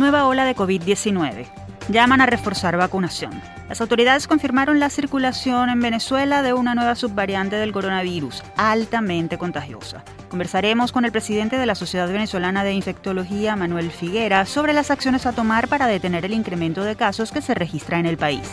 Nueva ola de COVID-19. Llaman a reforzar vacunación. Las autoridades confirmaron la circulación en Venezuela de una nueva subvariante del coronavirus, altamente contagiosa. Conversaremos con el presidente de la Sociedad Venezolana de Infectología, Manuel Figuera, sobre las acciones a tomar para detener el incremento de casos que se registra en el país.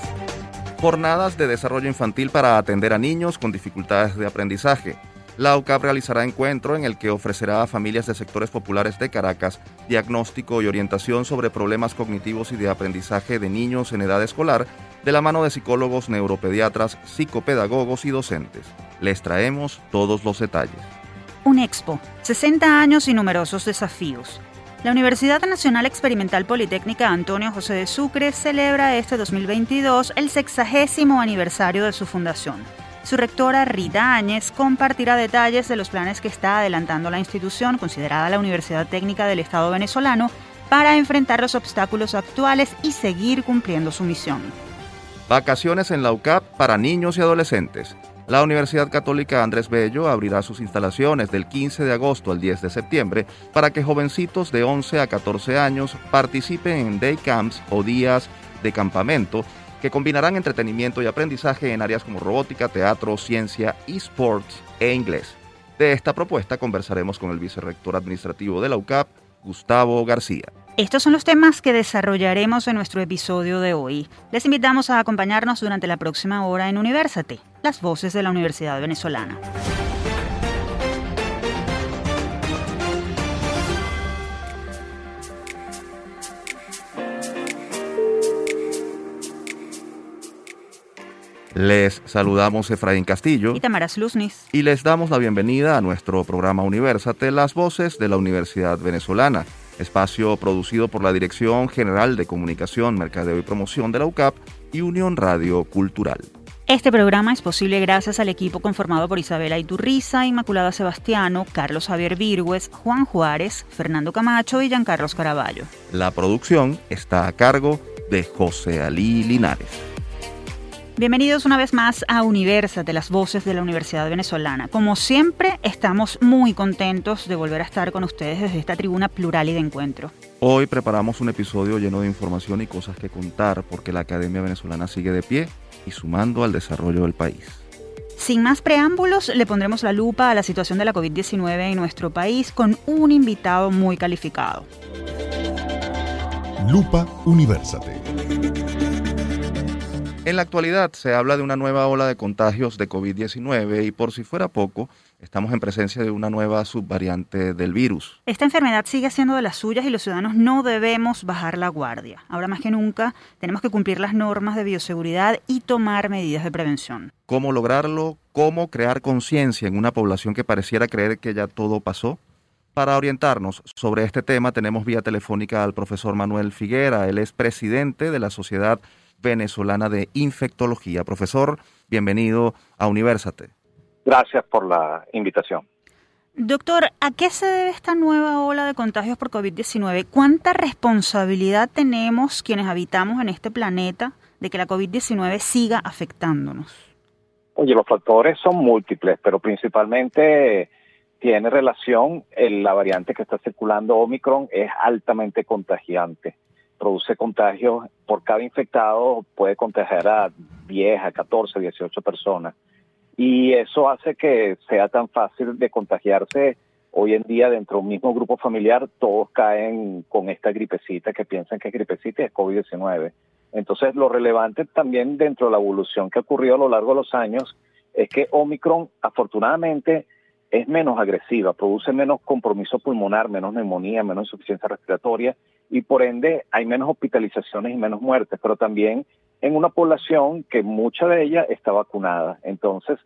Jornadas de desarrollo infantil para atender a niños con dificultades de aprendizaje. La UCAP realizará encuentro en el que ofrecerá a familias de sectores populares de Caracas diagnóstico y orientación sobre problemas cognitivos y de aprendizaje de niños en edad escolar de la mano de psicólogos, neuropediatras, psicopedagogos y docentes. Les traemos todos los detalles. Un expo, 60 años y numerosos desafíos. La Universidad Nacional Experimental Politécnica Antonio José de Sucre celebra este 2022 el sexagésimo aniversario de su fundación. Su rectora Rita Áñez compartirá detalles de los planes que está adelantando la institución, considerada la Universidad Técnica del Estado venezolano, para enfrentar los obstáculos actuales y seguir cumpliendo su misión. Vacaciones en la UCAP para niños y adolescentes. La Universidad Católica Andrés Bello abrirá sus instalaciones del 15 de agosto al 10 de septiembre para que jovencitos de 11 a 14 años participen en day camps o días de campamento que combinarán entretenimiento y aprendizaje en áreas como robótica, teatro, ciencia, esports e inglés. De esta propuesta conversaremos con el vicerrector administrativo de la UCAP, Gustavo García. Estos son los temas que desarrollaremos en nuestro episodio de hoy. Les invitamos a acompañarnos durante la próxima hora en Universate, las voces de la Universidad Venezolana. Les saludamos Efraín Castillo y Tamara Sluznis. Y les damos la bienvenida a nuestro programa Universate, las voces de la Universidad Venezolana, espacio producido por la Dirección General de Comunicación, Mercadeo y Promoción de la UCAP y Unión Radio Cultural. Este programa es posible gracias al equipo conformado por Isabela Iturriza, Inmaculada Sebastiano, Carlos Javier Virgües, Juan Juárez, Fernando Camacho y Giancarlos Caraballo. La producción está a cargo de José Alí Linares. Bienvenidos una vez más a de las voces de la Universidad Venezolana. Como siempre, estamos muy contentos de volver a estar con ustedes desde esta tribuna plural y de encuentro. Hoy preparamos un episodio lleno de información y cosas que contar porque la Academia Venezolana sigue de pie y sumando al desarrollo del país. Sin más preámbulos, le pondremos la lupa a la situación de la COVID-19 en nuestro país con un invitado muy calificado. Lupa Universate. En la actualidad se habla de una nueva ola de contagios de COVID-19 y por si fuera poco, estamos en presencia de una nueva subvariante del virus. Esta enfermedad sigue siendo de las suyas y los ciudadanos no debemos bajar la guardia. Ahora más que nunca tenemos que cumplir las normas de bioseguridad y tomar medidas de prevención. ¿Cómo lograrlo? ¿Cómo crear conciencia en una población que pareciera creer que ya todo pasó? Para orientarnos sobre este tema tenemos vía telefónica al profesor Manuel Figuera. Él es presidente de la Sociedad venezolana de infectología. Profesor, bienvenido a Universate. Gracias por la invitación. Doctor, ¿a qué se debe esta nueva ola de contagios por COVID-19? ¿Cuánta responsabilidad tenemos quienes habitamos en este planeta de que la COVID-19 siga afectándonos? Oye, los factores son múltiples, pero principalmente tiene relación en la variante que está circulando Omicron, es altamente contagiante produce contagios, por cada infectado puede contagiar a 10, a 14, 18 personas. Y eso hace que sea tan fácil de contagiarse hoy en día dentro de un mismo grupo familiar, todos caen con esta gripecita que piensan que es gripecita y es COVID-19. Entonces, lo relevante también dentro de la evolución que ha ocurrido a lo largo de los años es que Omicron, afortunadamente, es menos agresiva, produce menos compromiso pulmonar, menos neumonía, menos insuficiencia respiratoria y por ende hay menos hospitalizaciones y menos muertes, pero también en una población que mucha de ella está vacunada. Entonces,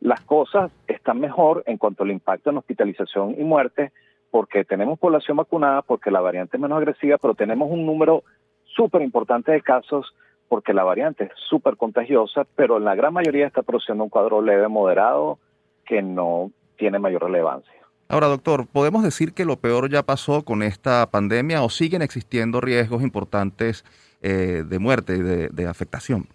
las cosas están mejor en cuanto al impacto en hospitalización y muerte porque tenemos población vacunada, porque la variante es menos agresiva, pero tenemos un número súper importante de casos porque la variante es súper contagiosa, pero en la gran mayoría está produciendo un cuadro leve moderado que no tiene mayor relevancia. Ahora, doctor, ¿podemos decir que lo peor ya pasó con esta pandemia o siguen existiendo riesgos importantes eh, de muerte y de, afectación?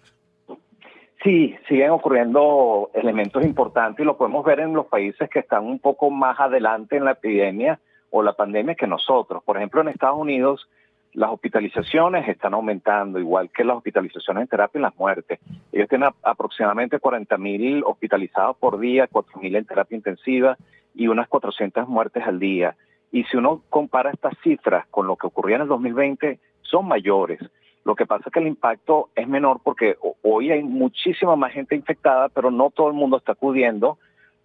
Sí, siguen ocurriendo elementos importantes y lo podemos ver en los países que están un poco más adelante en la epidemia o la pandemia que nosotros. Por ejemplo, en Estados Unidos, las hospitalizaciones están aumentando, igual que las hospitalizaciones en terapia y las muertes. Ellos tienen aproximadamente 40.000 hospitalizados por día, 4.000 en terapia intensiva y unas 400 muertes al día. Y si uno compara estas cifras con lo que ocurría en el 2020, son mayores. Lo que pasa es que el impacto es menor porque hoy hay muchísima más gente infectada, pero no todo el mundo está acudiendo,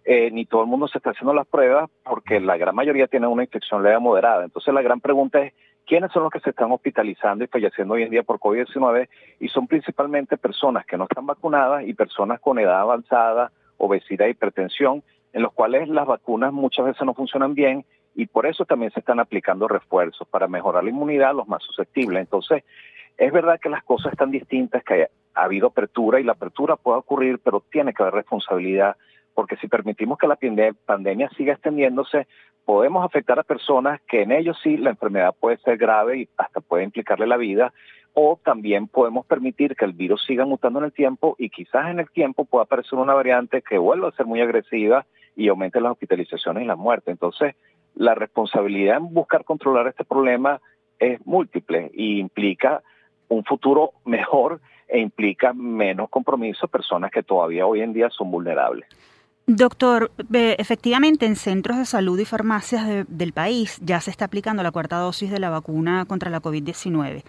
eh, ni todo el mundo se está haciendo las pruebas, porque la gran mayoría tiene una infección leve moderada. Entonces la gran pregunta es, quiénes son los que se están hospitalizando y falleciendo hoy en día por COVID-19 y son principalmente personas que no están vacunadas y personas con edad avanzada, obesidad, hipertensión, en los cuales las vacunas muchas veces no funcionan bien y por eso también se están aplicando refuerzos para mejorar la inmunidad a los más susceptibles. Entonces, es verdad que las cosas están distintas, que ha habido apertura y la apertura puede ocurrir, pero tiene que haber responsabilidad porque si permitimos que la pandemia siga extendiéndose, podemos afectar a personas que en ellos sí la enfermedad puede ser grave y hasta puede implicarle la vida, o también podemos permitir que el virus siga mutando en el tiempo y quizás en el tiempo pueda aparecer una variante que vuelva a ser muy agresiva y aumente las hospitalizaciones y la muerte. Entonces, la responsabilidad en buscar controlar este problema es múltiple y implica un futuro mejor e implica menos compromiso a personas que todavía hoy en día son vulnerables. Doctor, efectivamente en centros de salud y farmacias del país ya se está aplicando la cuarta dosis de la vacuna contra la COVID-19.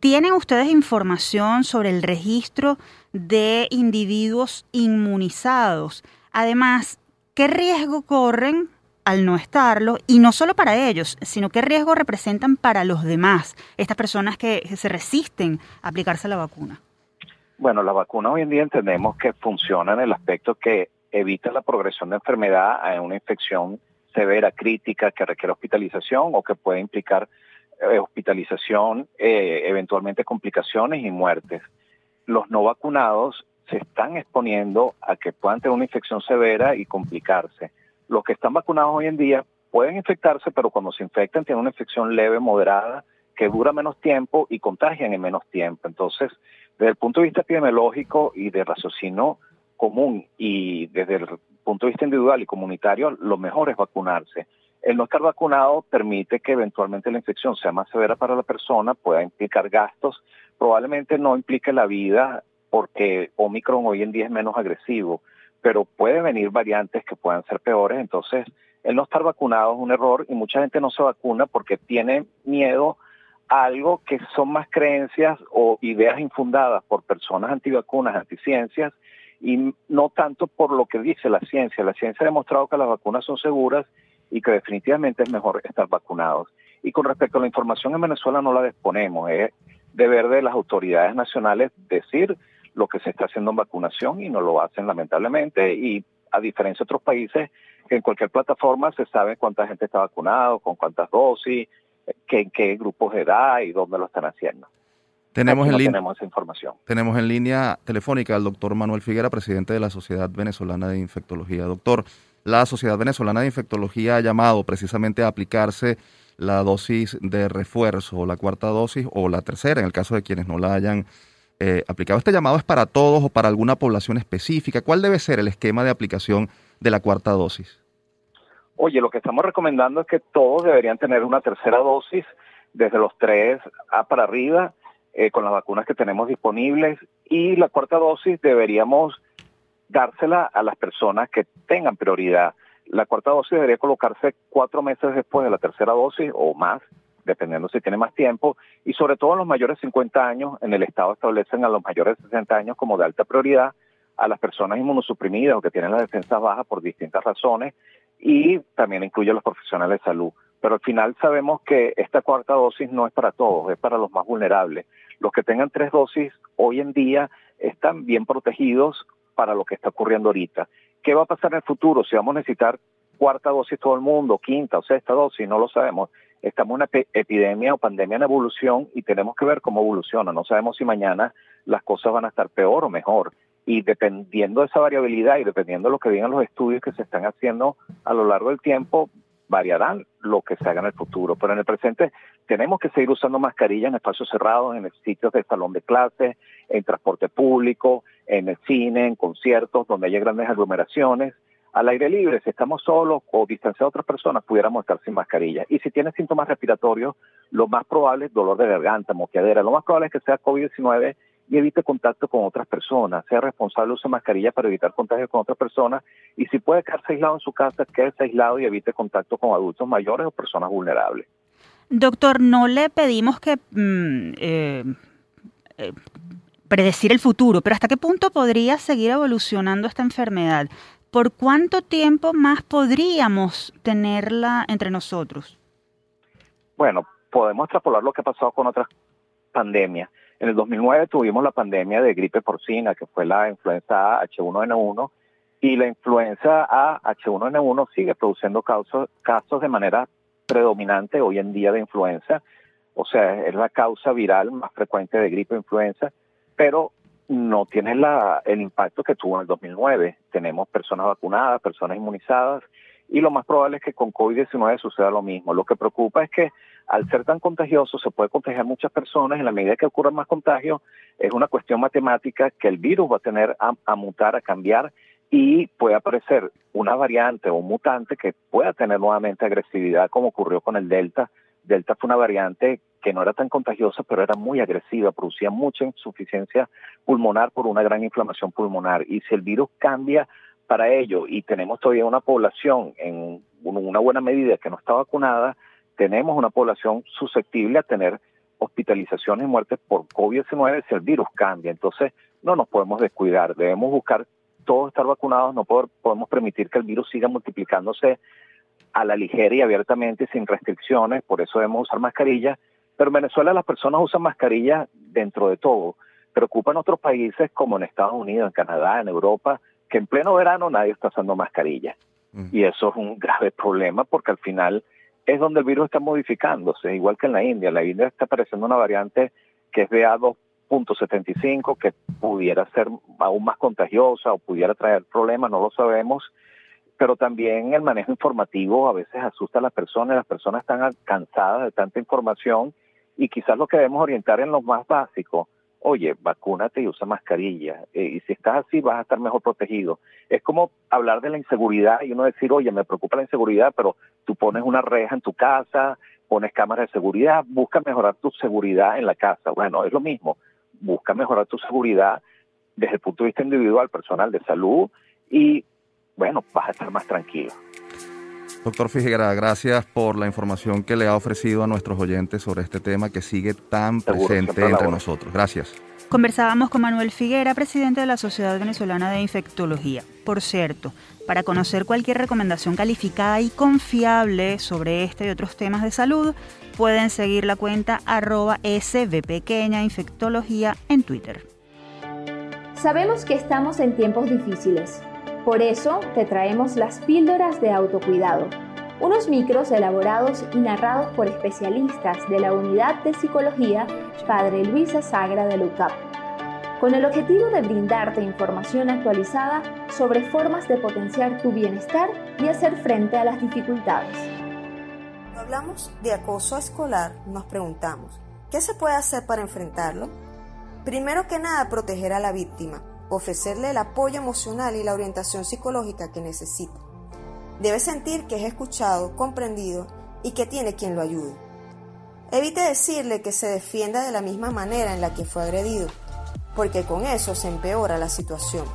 ¿Tienen ustedes información sobre el registro de individuos inmunizados? Además, ¿qué riesgo corren al no estarlo? Y no solo para ellos, sino qué riesgo representan para los demás, estas personas que se resisten a aplicarse la vacuna. Bueno, la vacuna hoy en día entendemos que funciona en el aspecto que evita la progresión de enfermedad a una infección severa, crítica, que requiere hospitalización o que puede implicar eh, hospitalización, eh, eventualmente complicaciones y muertes. Los no vacunados se están exponiendo a que puedan tener una infección severa y complicarse. Los que están vacunados hoy en día pueden infectarse, pero cuando se infectan tienen una infección leve, moderada, que dura menos tiempo y contagian en menos tiempo. Entonces, desde el punto de vista epidemiológico y de raciocinio común y desde el punto de vista individual y comunitario, lo mejor es vacunarse. El no estar vacunado permite que eventualmente la infección sea más severa para la persona, pueda implicar gastos, probablemente no implique la vida porque Omicron hoy en día es menos agresivo, pero puede venir variantes que puedan ser peores, entonces el no estar vacunado es un error y mucha gente no se vacuna porque tiene miedo a algo que son más creencias o ideas infundadas por personas antivacunas, anticiencias, y no tanto por lo que dice la ciencia. La ciencia ha demostrado que las vacunas son seguras y que definitivamente es mejor estar vacunados. Y con respecto a la información en Venezuela no la disponemos, es deber de las autoridades nacionales decir lo que se está haciendo en vacunación y no lo hacen lamentablemente y a diferencia de otros países en cualquier plataforma se sabe cuánta gente está vacunado, con cuántas dosis, que, en qué grupos de edad y dónde lo están haciendo. Tenemos, en tenemos esa información. Tenemos en línea telefónica al doctor Manuel Figuera, presidente de la Sociedad Venezolana de Infectología. Doctor, la Sociedad Venezolana de Infectología ha llamado precisamente a aplicarse la dosis de refuerzo, la cuarta dosis o la tercera, en el caso de quienes no la hayan eh, aplicado. ¿Este llamado es para todos o para alguna población específica? ¿Cuál debe ser el esquema de aplicación de la cuarta dosis? Oye, lo que estamos recomendando es que todos deberían tener una tercera dosis desde los tres a para arriba eh, con las vacunas que tenemos disponibles y la cuarta dosis deberíamos dársela a las personas que tengan prioridad. La cuarta dosis debería colocarse cuatro meses después de la tercera dosis o más, dependiendo si tiene más tiempo, y sobre todo en los mayores de 50 años, en el Estado establecen a los mayores de 60 años como de alta prioridad, a las personas inmunosuprimidas o que tienen las defensas bajas por distintas razones, y también incluye a los profesionales de salud. Pero al final sabemos que esta cuarta dosis no es para todos, es para los más vulnerables. Los que tengan tres dosis hoy en día están bien protegidos para lo que está ocurriendo ahorita. ¿Qué va a pasar en el futuro? Si vamos a necesitar cuarta dosis todo el mundo, quinta o sexta dosis, no lo sabemos. Estamos en una epidemia o pandemia en evolución y tenemos que ver cómo evoluciona. No sabemos si mañana las cosas van a estar peor o mejor. Y dependiendo de esa variabilidad y dependiendo de lo que digan los estudios que se están haciendo a lo largo del tiempo, variarán lo que se haga en el futuro. Pero en el presente tenemos que seguir usando mascarillas en espacios cerrados, en sitios de salón de clase, en transporte público, en el cine, en conciertos, donde haya grandes aglomeraciones. al aire libre, si estamos solos o distanciados de otras personas, pudiéramos estar sin mascarilla. Y si tienes síntomas respiratorios, lo más probable es dolor de garganta, moqueadera, lo más probable es que sea COVID-19 y evite contacto con otras personas. Sea responsable, use mascarilla para evitar contagio con otras personas. Y si puede quedarse aislado en su casa, quédese aislado y evite contacto con adultos mayores o personas vulnerables. Doctor, no le pedimos que mm, eh, eh, predecir el futuro, pero ¿hasta qué punto podría seguir evolucionando esta enfermedad? ¿Por cuánto tiempo más podríamos tenerla entre nosotros? Bueno, podemos extrapolar lo que ha pasado con otras pandemias. En el 2009 tuvimos la pandemia de gripe porcina, que fue la influenza H1N1, y la influenza A H1N1 sigue produciendo casos, casos de manera predominante hoy en día de influenza, o sea, es la causa viral más frecuente de gripe e influenza, pero no tiene la, el impacto que tuvo en el 2009. Tenemos personas vacunadas, personas inmunizadas, y lo más probable es que con COVID-19 suceda lo mismo. Lo que preocupa es que al ser tan contagioso se puede contagiar muchas personas, en la medida que ocurran más contagios, es una cuestión matemática que el virus va a tener a, mutar, a cambiar y puede aparecer una variante o un mutante que pueda tener nuevamente agresividad como ocurrió con el Delta. Delta fue una variante que no era tan contagiosa, pero era muy agresiva, producía mucha insuficiencia pulmonar por una gran inflamación pulmonar. Y si el virus cambia para ello y tenemos todavía una población en una buena medida que no está vacunada, tenemos una población susceptible a tener hospitalizaciones y muertes por COVID-19 si el virus cambia. Entonces, no nos podemos descuidar, debemos buscar todos estar vacunados, no podemos permitir que el virus siga multiplicándose a la ligera y abiertamente sin restricciones, por eso debemos usar mascarillas, pero en Venezuela las personas usan mascarillas dentro de todo. Preocupa en otros países como en Estados Unidos, en Canadá, en Europa, que en pleno verano nadie está usando mascarilla. Mm. Y eso es un grave problema porque al final es donde el virus está modificándose, igual que en la India. La India está apareciendo una variante que es BA2.75, que pudiera ser aún más contagiosa o pudiera traer problemas, no lo sabemos. Pero también el manejo informativo a veces asusta a las personas, las personas están cansadas de tanta información y quizás lo que debemos orientar en lo más básico oye, vacúnate y usa mascarilla. Eh, y si estás así, vas a estar mejor protegido. Es como hablar de la inseguridad y uno decir, oye, me preocupa la inseguridad, pero tú pones una reja en tu casa, pones cámaras de seguridad, busca mejorar tu seguridad en la casa. Bueno, es lo mismo. Busca mejorar tu seguridad desde el punto de vista individual, personal, de salud y, bueno, vas a estar más tranquilo. Doctor Figuera, gracias por la información que le ha ofrecido a nuestros oyentes sobre este tema que sigue tan presente entre nosotros. Gracias. Conversábamos con Manuel Figuera, presidente de la Sociedad Venezolana de Infectología. Por cierto, para conocer cualquier recomendación calificada y confiable sobre este y otros temas de salud, pueden seguir la cuenta arroba sbpequeña infectología en Twitter. Sabemos que estamos en tiempos difíciles por eso te traemos las píldoras de autocuidado, unos micros elaborados y narrados por especialistas de la Unidad de Psicología Padre Luisa Sagra de LUCAP, con el objetivo de brindarte información actualizada sobre formas de potenciar tu bienestar y hacer frente a las dificultades. Cuando hablamos de acoso escolar, nos preguntamos, ¿qué se puede hacer para enfrentarlo? Primero que nada, proteger a la víctima ofrecerle el apoyo emocional y la orientación psicológica que necesita. Debe sentir que es escuchado, comprendido y que tiene quien lo ayude. Evite decirle que se defienda de la misma manera en la que fue agredido, porque con eso se empeora la situación.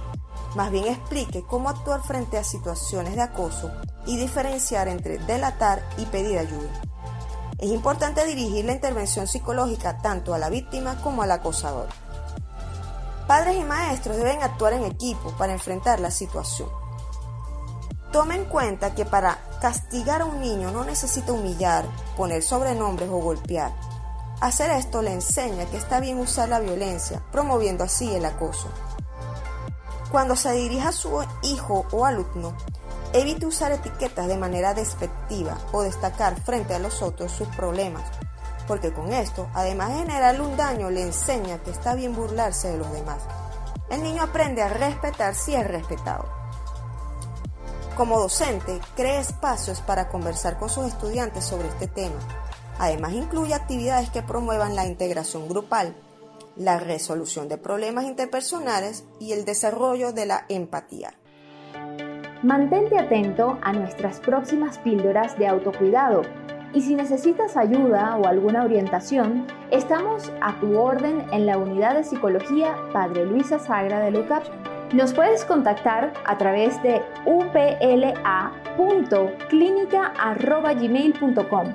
Más bien explique cómo actuar frente a situaciones de acoso y diferenciar entre delatar y pedir ayuda. Es importante dirigir la intervención psicológica tanto a la víctima como al acosador. Padres y maestros deben actuar en equipo para enfrentar la situación. Tome en cuenta que para castigar a un niño no necesita humillar, poner sobrenombres o golpear. Hacer esto le enseña que está bien usar la violencia, promoviendo así el acoso. Cuando se dirija a su hijo o alumno, evite usar etiquetas de manera despectiva o destacar frente a los otros sus problemas, porque con esto, además de generarle un daño, le enseña que está bien burlarse de los demás. El niño aprende a respetar si es respetado. Como docente, cree espacios para conversar con sus estudiantes sobre este tema. Además, incluye actividades que promuevan la integración grupal, la resolución de problemas interpersonales y el desarrollo de la empatía. Mantente atento a nuestras próximas píldoras de autocuidado y si necesitas ayuda o alguna orientación, estamos a tu orden en la unidad de psicología Padre Luisa Sagra de LUCAP. Nos puedes contactar a través de upla.clinica.gmail.com.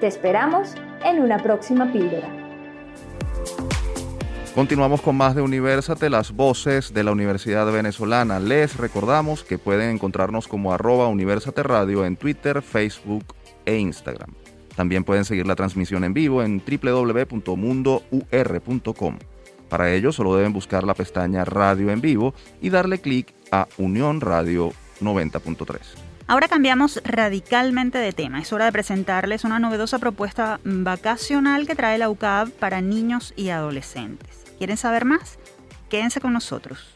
Te esperamos en una próxima píldora. Continuamos con más de Universate, las voces de la Universidad Venezolana. Les recordamos que pueden encontrarnos como arroba Universate Radio en Twitter, Facebook e Instagram. También pueden seguir la transmisión en vivo en www.mundour.com. Para ello solo deben buscar la pestaña Radio en vivo y darle clic a Unión Radio 90.3. Ahora cambiamos radicalmente de tema. Es hora de presentarles una novedosa propuesta vacacional que trae la UCAB para niños y adolescentes. ¿Quieren saber más? Quédense con nosotros.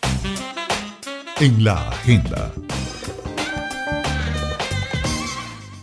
En la agenda.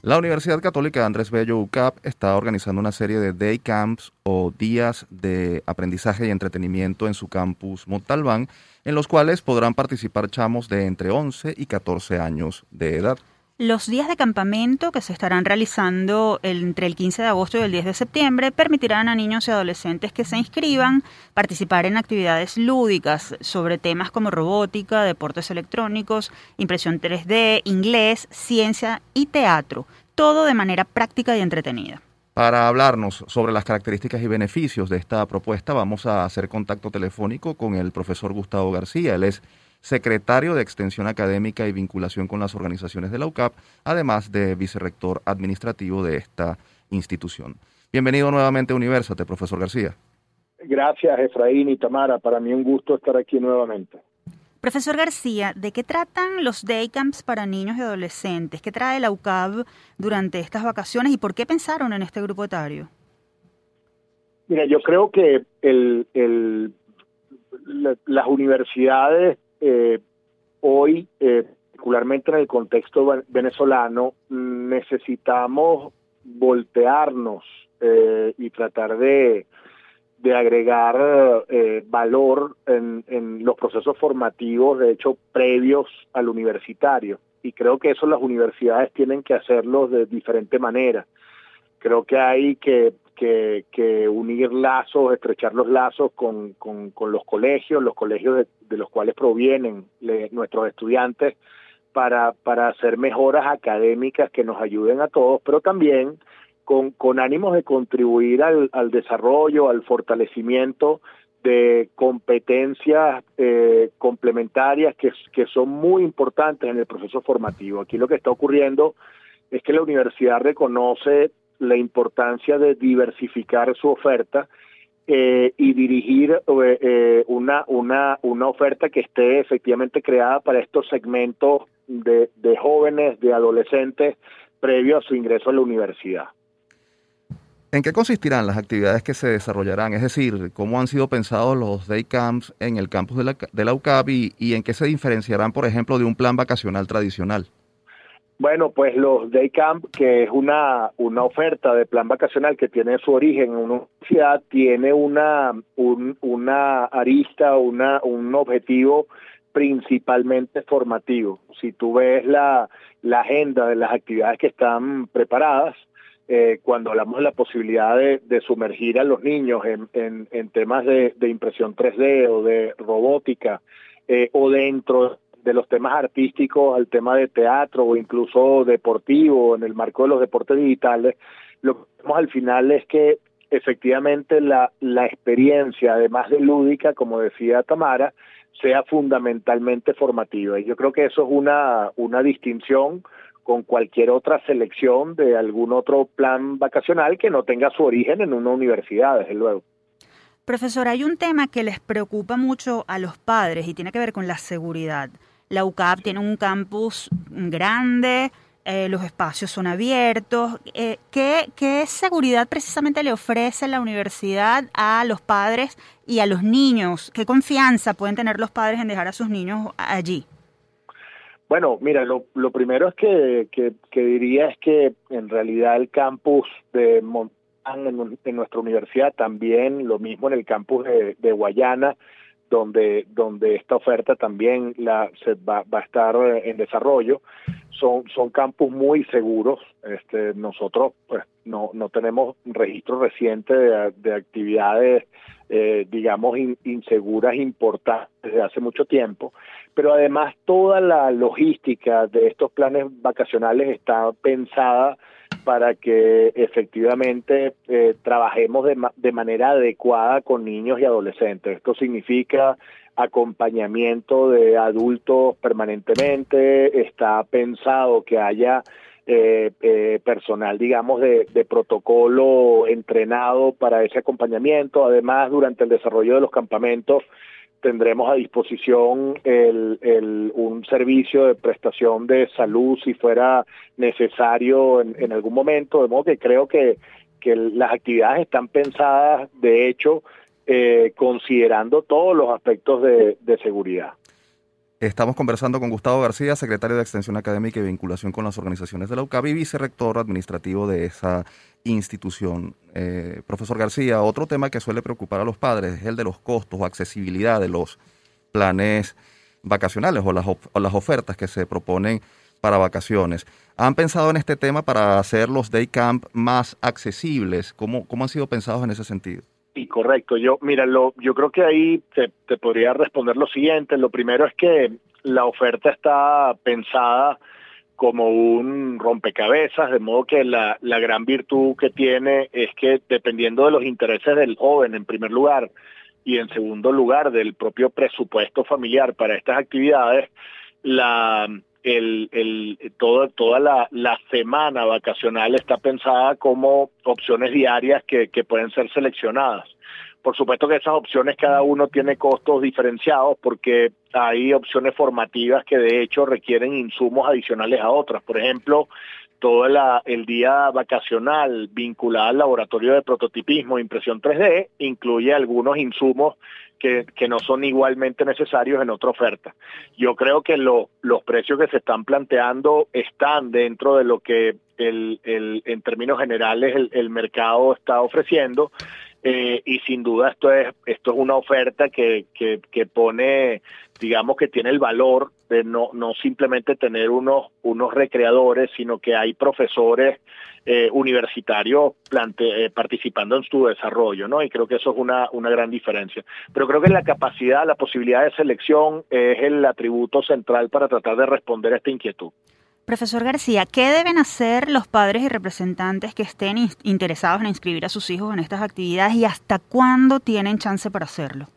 La Universidad Católica Andrés Bello UCAP está organizando una serie de day camps o días de aprendizaje y entretenimiento en su campus Montalbán, en los cuales podrán participar chamos de entre 11 y 14 años de edad. Los días de campamento que se estarán realizando entre el 15 de agosto y el 10 de septiembre permitirán a niños y adolescentes que se inscriban participar en actividades lúdicas sobre temas como robótica, deportes electrónicos, impresión 3D, inglés, ciencia y teatro, todo de manera práctica y entretenida. Para hablarnos sobre las características y beneficios de esta propuesta, vamos a hacer contacto telefónico con el profesor Gustavo García. Él es secretario de Extensión Académica y Vinculación con las Organizaciones de la UCAP, además de vicerrector administrativo de esta institución. Bienvenido nuevamente a Universate, profesor García. Gracias, Efraín y Tamara. Para mí un gusto estar aquí nuevamente. Profesor García, ¿de qué tratan los day camps para niños y adolescentes? ¿Qué trae la UCAB durante estas vacaciones y por qué pensaron en este grupo etario? Mira, yo creo que el, las universidades eh, hoy, eh, particularmente en el contexto venezolano, necesitamos voltearnos eh, y tratar de, agregar valor en, los procesos formativos, de hecho, previos al universitario. Y creo que eso las universidades tienen que hacerlo de diferente manera. Creo que hay que que, unir lazos, estrechar los lazos con, con, los colegios, los colegios de, los cuales provienen nuestros estudiantes, para, para hacer mejoras académicas que nos ayuden a todos, pero también con, con ánimos de contribuir al, al desarrollo, al fortalecimiento de competencias eh, complementarias que, que son muy importantes en el proceso formativo. Aquí lo que está ocurriendo es que la universidad reconoce la importancia de diversificar su oferta eh, y dirigir eh, eh, una, una, una oferta que esté efectivamente creada para estos segmentos de, de jóvenes, de adolescentes, previo a su ingreso a la universidad. ¿En qué consistirán las actividades que se desarrollarán? Es decir, ¿cómo han sido pensados los day camps en el campus de la, de la UCAB y, y en qué se diferenciarán, por ejemplo, de un plan vacacional tradicional? Bueno, pues los Day Camp, que es una, una oferta de plan vacacional que tiene su origen en una universidad, tiene una, una arista, una, un objetivo principalmente formativo. Si tú ves la, la agenda de las actividades que están preparadas, eh, cuando hablamos de la posibilidad de, de sumergir a los niños en, en, temas de, de, impresión 3D o de robótica eh, o dentro de los temas artísticos al tema de teatro o incluso deportivo en el marco de los deportes digitales, lo que vemos al final es que efectivamente la, la experiencia, además de lúdica, como decía Tamara, sea fundamentalmente formativa. Y yo creo que eso es una, una distinción con cualquier otra selección de algún otro plan vacacional que no tenga su origen en una universidad, desde luego. Profesor, hay un tema que les preocupa mucho a los padres y tiene que ver con la seguridad. La UCAP tiene un campus grande, eh, los espacios son abiertos. Eh, ¿qué, ¿Qué seguridad precisamente le ofrece la universidad a los padres y a los niños? ¿Qué confianza pueden tener los padres en dejar a sus niños allí? Bueno, mira, lo, lo primero es que, que, diría es que en realidad el campus de Montán en, nuestra universidad, también lo mismo en el campus de Guayana, donde, donde esta oferta también la, se va, va a estar en desarrollo. Son, son campus muy seguros. Este, nosotros pues, no, no tenemos registro reciente de, de actividades, eh, digamos, inseguras importantes desde hace mucho tiempo, pero además toda la logística de estos planes vacacionales está pensada para que efectivamente eh, trabajemos de, de manera adecuada con niños y adolescentes. Esto significa acompañamiento de adultos permanentemente, está pensado que haya eh, eh, personal, digamos, de, protocolo entrenado para ese acompañamiento. Además, durante el desarrollo de los campamentos, tendremos a disposición el, el, un servicio de prestación de salud si fuera necesario en, en algún momento, de modo que creo que, que las actividades están pensadas, de hecho, eh, considerando todos los aspectos de, de seguridad. Estamos conversando con Gustavo García, secretario de Extensión Académica y Vinculación con las Organizaciones de la UCAB y vicerrector administrativo de esa institución. Eh, profesor García, otro tema que suele preocupar a los padres es el de los costos o accesibilidad de los planes vacacionales o las, o las ofertas que se proponen para vacaciones. ¿Han pensado en este tema para hacer los day camp más accesibles? ¿Cómo, cómo han sido pensados en ese sentido? Sí, correcto. Yo, mira, lo, yo creo que ahí te, te, podría responder lo siguiente. Lo primero es que la oferta está pensada como un rompecabezas, de modo que la, la gran virtud que tiene es que dependiendo de los intereses del joven, en primer lugar, y en segundo lugar, del propio presupuesto familiar para estas actividades, la, el, el, todo, toda la, la, semana vacacional está pensada como opciones diarias que, que pueden ser seleccionadas. Por supuesto que esas opciones cada uno tiene costos diferenciados porque hay opciones formativas que de hecho requieren insumos adicionales a otras. Por ejemplo, todo el día vacacional vinculado al laboratorio de prototipismo e impresión 3D incluye algunos insumos que, que, no son igualmente necesarios en otra oferta. Yo creo que lo, los precios que se están planteando están dentro de lo que el, el, en términos generales el, el mercado está ofreciendo eh, y sin duda esto es esto es una oferta que, que, que, pone digamos que tiene el valor de no no simplemente tener unos unos recreadores sino que hay profesores eh, universitarios plante, eh, participando en su desarrollo no y creo que eso es una una gran diferencia. Pero creo que la capacidad la posibilidad de selección es el atributo central para tratar de responder a esta inquietud Profesor García, ¿qué deben hacer los padres y representantes que estén interesados en inscribir a sus hijos en estas actividades y hasta cuándo tienen chance para hacerlo?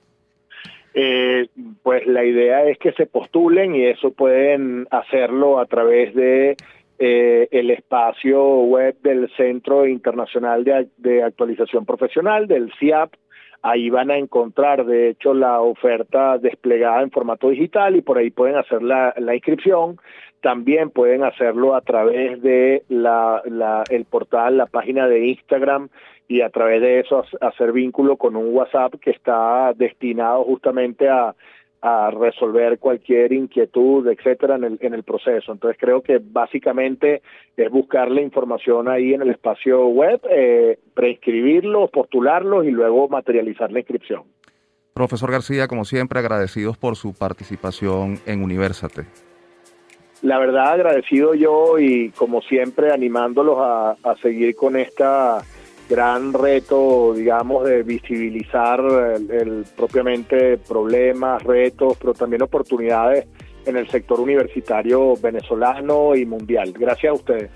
Eh, pues la idea es que se postulen y eso pueden hacerlo a través de eh, el espacio web del Centro Internacional de, de Actualización Profesional, del CIAP, Ahí van a encontrar, de hecho, la oferta desplegada en formato digital y por ahí pueden hacer la, la inscripción. También pueden hacerlo a través de la, la, el portal, la página de Instagram y a través de eso hacer vínculo con un WhatsApp que está destinado justamente a, resolver cualquier inquietud, etcétera, en el, en el proceso. Entonces creo que básicamente es buscar la información ahí en el espacio web, eh, postularlos y luego materializar la inscripción. Profesor García, como siempre, agradecidos por su participación en Universate. La verdad, agradecido yo y como siempre animándolos a, a seguir con esta gran reto, digamos, de visibilizar el, propiamente problemas, retos, pero también oportunidades en el sector universitario venezolano y mundial. Gracias a ustedes.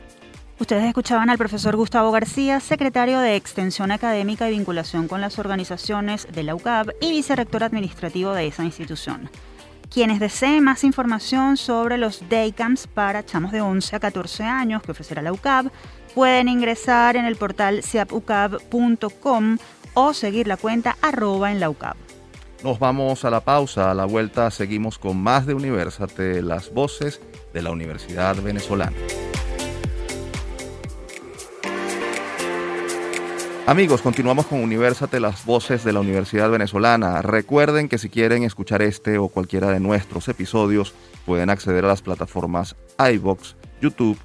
Ustedes escuchaban al profesor Gustavo García, secretario de Extensión Académica y Vinculación con las Organizaciones de la UCAB y vicerrector administrativo de esa institución. Quienes deseen más información sobre los Daycamps para chamos de 11 a 14 años que ofrecerá la UCAB, pueden ingresar en el portal siapucab.com o seguir la cuenta arroba en la UCAB. Nos vamos a la pausa, a la vuelta seguimos con más de Universate, las voces de la Universidad Venezolana. Amigos, continuamos con Universate, las voces de la Universidad Venezolana. Recuerden que si quieren escuchar este o cualquiera de nuestros episodios, pueden acceder a las plataformas iBox, YouTube,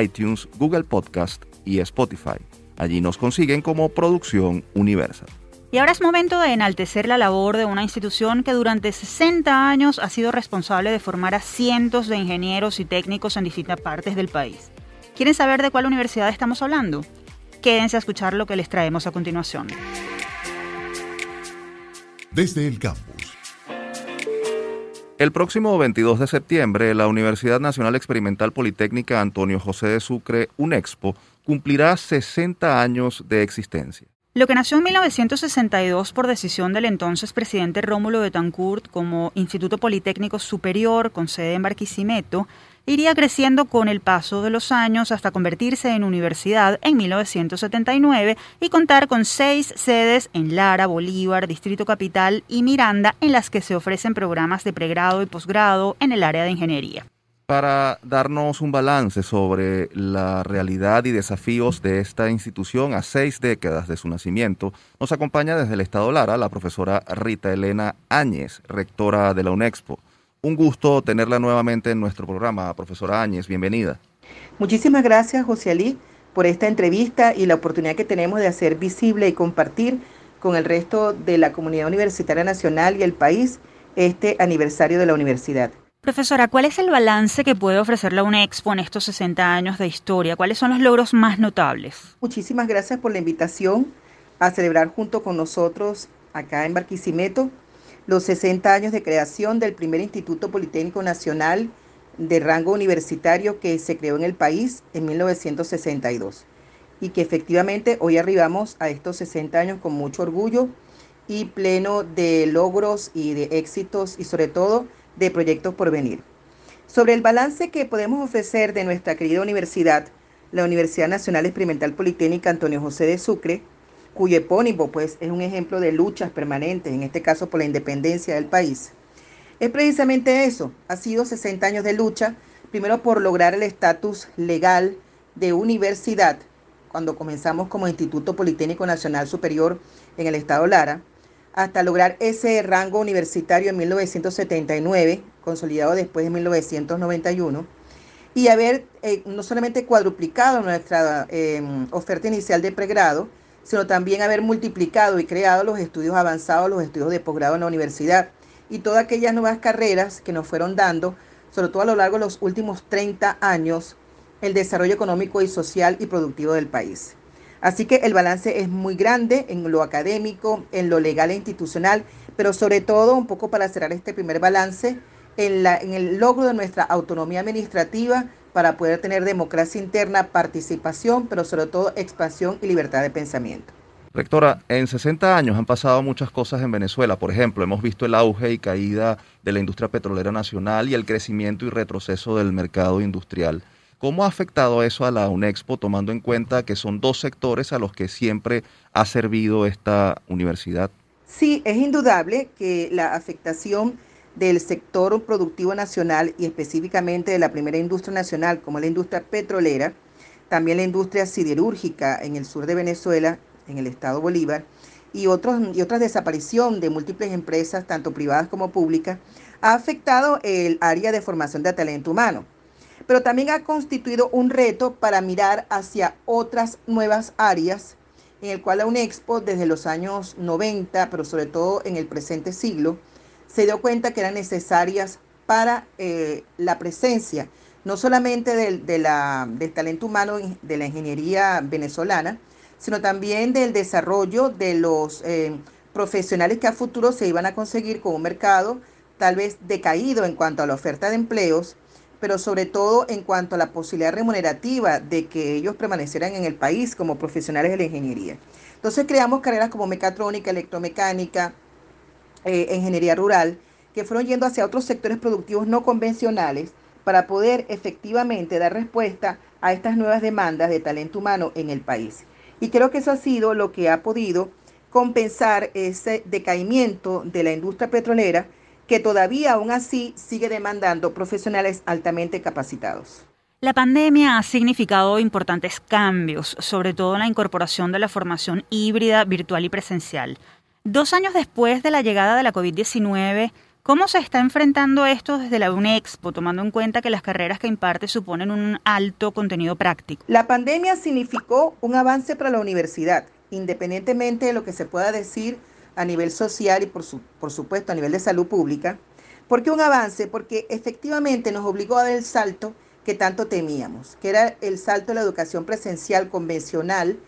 iTunes, Google Podcast y Spotify. Allí nos consiguen como Producción Universal. Y ahora es momento de enaltecer la labor de una institución que durante 60 años ha sido responsable de formar a cientos de ingenieros y técnicos en distintas partes del país. ¿Quieren saber de cuál universidad estamos hablando? Quédense a escuchar lo que les traemos a continuación. Desde el campus. El próximo 22 de septiembre, la Universidad Nacional Experimental Politécnica Antonio José de Sucre, UNEXPO, cumplirá 60 años de existencia. Lo que nació en 1962 por decisión del entonces presidente Rómulo Betancourt como Instituto Politécnico Superior con sede en Barquisimeto, iría creciendo con el paso de los años hasta convertirse en universidad en 1979 y contar con seis sedes en Lara, Bolívar, Distrito Capital y Miranda en las que se ofrecen programas de pregrado y posgrado en el área de ingeniería. Para darnos un balance sobre la realidad y desafíos de esta institución a seis décadas de su nacimiento, nos acompaña desde el Estado Lara la profesora Rita Elena Áñez, rectora de la UNEXPO. Un gusto tenerla nuevamente en nuestro programa, profesora Áñez, bienvenida. Muchísimas gracias, José Ali, por esta entrevista y la oportunidad que tenemos de hacer visible y compartir con el resto de la comunidad universitaria nacional y el país este aniversario de la universidad. Profesora, ¿cuál es el balance que puede ofrecer la UNEXPO en estos 60 años de historia? ¿Cuáles son los logros más notables? Muchísimas gracias por la invitación a celebrar junto con nosotros acá en Barquisimeto los 60 años de creación del primer Instituto Politécnico Nacional de rango universitario que se creó en el país en 1962 y que efectivamente hoy arribamos a estos 60 años con mucho orgullo y pleno de logros y de éxitos y sobre todo de proyectos por venir. Sobre el balance que podemos ofrecer de nuestra querida universidad, la Universidad Nacional Experimental Politécnica Antonio José de Sucre, cuyo epónimo pues es un ejemplo de luchas permanentes, en este caso por la independencia del país. Es precisamente eso, ha sido 60 años de lucha, primero por lograr el estatus legal de universidad, cuando comenzamos como Instituto Politécnico Nacional Superior en el estado Lara, hasta lograr ese rango universitario en 1979, consolidado después de 1991, y haber eh, no solamente cuadruplicado nuestra em, oferta inicial de pregrado, sino también haber multiplicado y creado los estudios avanzados, los estudios de posgrado en la universidad y todas aquellas nuevas carreras que nos fueron dando, sobre todo a lo largo de los últimos 30 años, el desarrollo económico y social y productivo del país. Así que el balance es muy grande en lo académico, en lo legal e institucional, pero sobre todo, un poco para cerrar este primer balance, en, en el logro de nuestra autonomía administrativa para poder tener democracia interna, participación, pero sobre todo expansión y libertad de pensamiento. Rectora, en 60 años han pasado muchas cosas en Venezuela. Por ejemplo, hemos visto el auge y caída de la industria petrolera nacional y el crecimiento y retroceso del mercado industrial. ¿Cómo ha afectado eso a la UNEXPO, tomando en cuenta que son dos sectores a los que siempre ha servido esta universidad? Sí, es indudable que la afectación del sector productivo nacional y específicamente de la primera industria nacional, como la industria petrolera, también la industria siderúrgica en el sur de Venezuela, en el estado Bolívar, y, otros, y otra desaparición de múltiples empresas, tanto privadas como públicas, ha afectado el área de formación de talento humano. Pero también ha constituido un reto para mirar hacia otras nuevas áreas en el cual la UNEXPO desde los años 90, pero sobre todo en el presente siglo, se dio cuenta que eran necesarias para eh, la presencia no solamente del, del talento humano de la ingeniería venezolana, sino también del desarrollo de los eh, profesionales que a futuro se iban a conseguir con un mercado tal vez decaído en cuanto a la oferta de empleos pero sobre todo en cuanto a la posibilidad remunerativa de que ellos permanecieran en el país como profesionales de la ingeniería. Entonces creamos carreras como mecatrónica, electromecánica, eh, ingeniería rural, que fueron yendo hacia otros sectores productivos no convencionales para poder efectivamente dar respuesta a estas nuevas demandas de talento humano en el país. Y creo que eso ha sido lo que ha podido compensar ese decaimiento de la industria petrolera que todavía aún así sigue demandando profesionales altamente capacitados. La pandemia ha significado importantes cambios, sobre todo en la incorporación de la formación híbrida, virtual y presencial. Dos años después de la llegada de la COVID-19, ¿cómo se está enfrentando esto desde la UNEXPO, tomando en cuenta que las carreras que imparte suponen un alto contenido práctico? La pandemia significó un avance para la universidad independientemente de lo que se pueda decir a nivel social y por, supuesto a nivel de salud pública. ¿Por qué un avance? Porque efectivamente nos obligó a dar el salto que tanto temíamos, que era el salto de la educación presencial convencional,